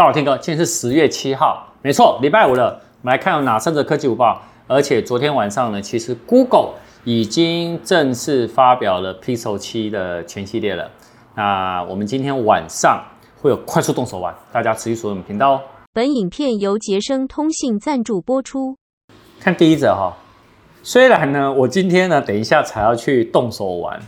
大伙听哥，今天是十月七号，没错，礼拜五了。我们来看有哪三则科技午报。而且昨天晚上呢，其实 Google 已经正式发表了 Pixel 七的全系列了。那我们今天晚上会有快速动手玩，大家持续锁定我们频道哦。本影片由杰生通信赞助播出。看第一则哈，虽然呢，我今天呢，等一下才要去动手玩。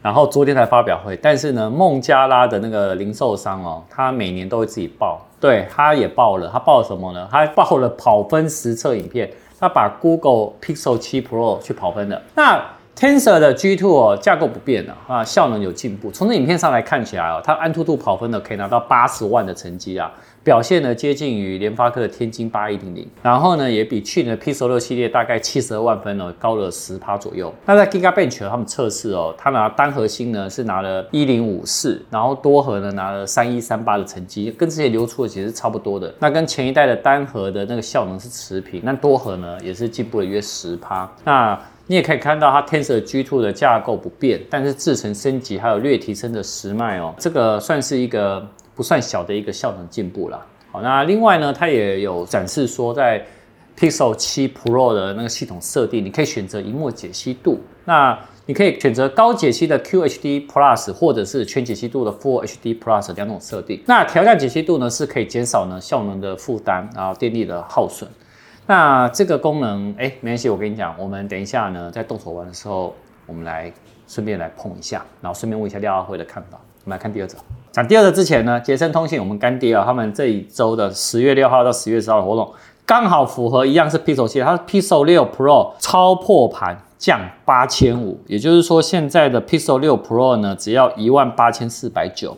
然后昨天才发表会，但是呢，孟加拉的那个零售商哦，他每年都会自己报，对，他也报了，他报了什么呢？他报了跑分实测影片，他把 Google Pixel 7 Pro 去跑分的。那 Tensor 的 G2 哦，架构不变的啊，效能有进步。从这影片上来看起来哦，它安兔兔跑分呢可以拿到八十万的成绩啊。表现呢接近于联发科的天玑八一零零，然后呢也比去年的 Pixel 六系列大概七十二万分哦高了十趴左右。那在 Giga Bench 他们测试哦，他拿单核心呢是拿了一零五四，然后多核呢拿了三一三八的成绩，跟之前流出的其实差不多的。那跟前一代的单核的那个效能是持平，那多核呢也是进步了约十趴。那你也可以看到它 Tensor G2 的架构不变，但是制程升级还有略提升的时脉哦，这个算是一个。不算小的一个效能进步了。好，那另外呢，它也有展示说，在 Pixel 7 Pro 的那个系统设定，你可以选择萤幕解析度。那你可以选择高解析的 QHD Plus，或者是全解析度的 Full HD Plus 两种设定。那调降解析度呢，是可以减少呢效能的负担，然后电力的耗损。那这个功能，哎，没关系，我跟你讲，我们等一下呢，在动手玩的时候，我们来顺便来碰一下，然后顺便问一下廖阿辉的看法。我们来看第二则。讲第二则之前呢，杰森通信我们干爹啊，他们这一周的十月六号到十月十号的活动，刚好符合一样是 Pixel 系列，它是 Pixel 六 Pro 超破盘降八千五，也就是说现在的 Pixel 六 Pro 呢，只要一万八千四百九，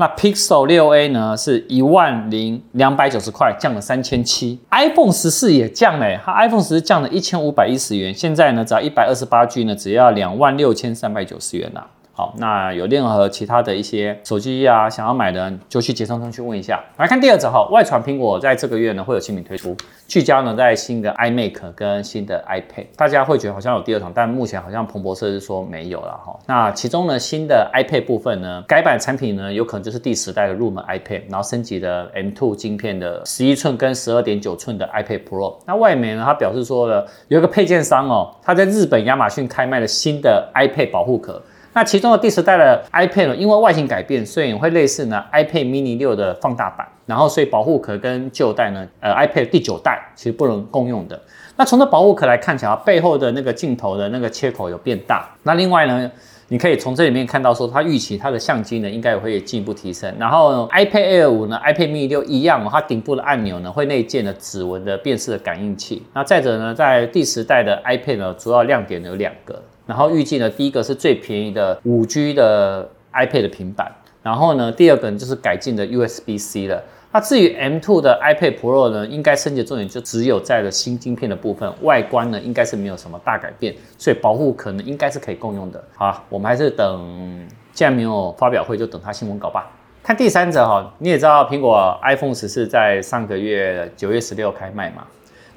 那 Pixel 六 A 呢是一万零两百九十块，降了三千七。iPhone 十四也降了，它 iPhone 十四降了一千五百一十元，现在呢只要一百二十八 G 呢，只要两万六千三百九十元啦。好，那有任何其他的一些手机啊，想要买的就去杰森通去问一下。来看第二则哈，外传苹果在这个月呢会有新品推出，聚焦呢在新的 iMac 跟新的 iPad。大家会觉得好像有第二场，但目前好像彭博社是说没有了哈。那其中呢新的 iPad 部分呢，改版产品呢有可能就是第十代的入门 iPad，然后升级的 M2 晶片的十一寸跟十二点九寸的 iPad Pro。那外媒呢他表示说了，有一个配件商哦，他在日本亚马逊开卖了新的 iPad 保护壳。那其中的第十代的 iPad 呢，因为外形改变，所以会类似呢 iPad mini 六的放大版，然后所以保护壳跟旧代呢，呃 iPad 第九代其实不能共用的。那从这保护壳来看起来，背后的那个镜头的那个切口有变大。那另外呢，你可以从这里面看到说，它预期它的相机呢应该也会进一步提升。然后 iPad Air 五呢，iPad mini 六一样，它顶部的按钮呢会内建的指纹的辨识的感应器。那再者呢，在第十代的 iPad 呢，主要亮点有两个。然后预计呢，第一个是最便宜的五 G 的 iPad 的平板，然后呢，第二个就是改进的 USB-C 了。那至于 M2 的 iPad Pro 呢，应该升级重点就只有在了新晶片的部分，外观呢应该是没有什么大改变，所以保护可能应该是可以共用的。好，我们还是等，既然没有发表会，就等它新闻稿吧。看第三则哈，你也知道苹果 iPhone 十四在上个月九月十六开卖嘛。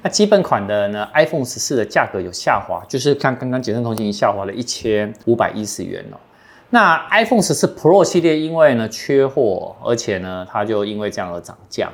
那基本款的呢，iPhone 十四的价格有下滑，就是看刚刚杰森通信下滑了一千五百一十元哦。那 iPhone 十四 Pro 系列因为呢缺货，而且呢它就因为这样而涨价。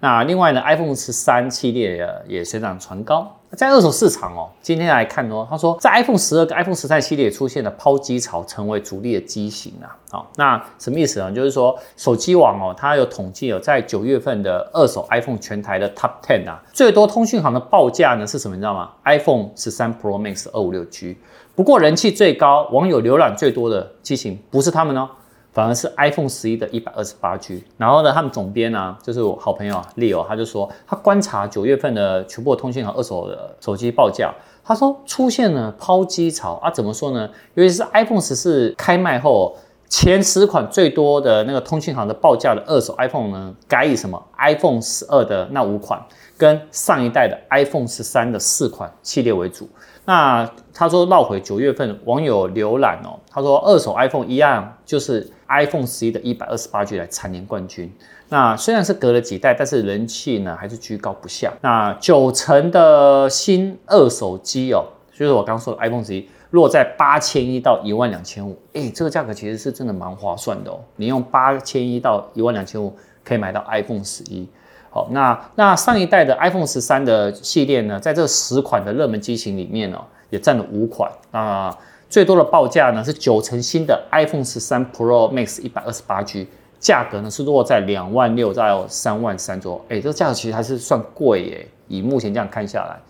那另外呢，iPhone 十三系列也也水涨船高。在二手市场哦，今天来看哦，他说在 iPhone 十二跟 iPhone 十三系列出现了抛机潮，成为主力的机型啊。好，那什么意思呢？就是说手机网哦，它有统计有在九月份的二手 iPhone 全台的 Top Ten 啊，最多通讯行的报价呢是什么？你知道吗？iPhone 十三 Pro Max 二五六 G。不过人气最高、网友浏览最多的机型不是他们哦。反而是 iPhone 十一的一百二十八 G，然后呢，他们总编呢、啊，就是我好朋友 Leo，他就说他观察九月份的全部的通讯和二手的手机报价，他说出现了抛机潮。啊，怎么说呢？尤其是 iPhone 十四开卖后，前十款最多的那个通讯行的报价的二手 iPhone 呢，改以什么 iPhone 十二的那五款，跟上一代的 iPhone 十三的四款系列为主。那他说绕回九月份网友浏览哦，他说二手 iPhone 一样就是 iPhone 十一的一百二十八 G 来蝉联冠军。那虽然是隔了几代，但是人气呢还是居高不下。那九成的新二手机哦，就是我刚说的 iPhone 十一落在八千一到一万两千五，哎，这个价格其实是真的蛮划算的哦。你用八千一到一万两千五可以买到 iPhone 十一。好，那那上一代的 iPhone 十三的系列呢，在这十款的热门机型里面呢，也占了五款。那最多的报价呢是九成新的 iPhone 十三 Pro Max 一百二十八 G，价格呢是落在两万六到三万三左右。哎，这个价格其实还是算贵耶，以目前这样看下来。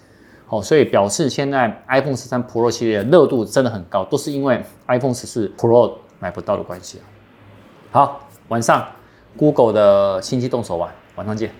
哦，所以表示现在 iPhone 十三 Pro 系列的热度真的很高，都是因为 iPhone 十四 Pro 买不到的关系。好，晚上 Google 的新机动手玩，晚上见。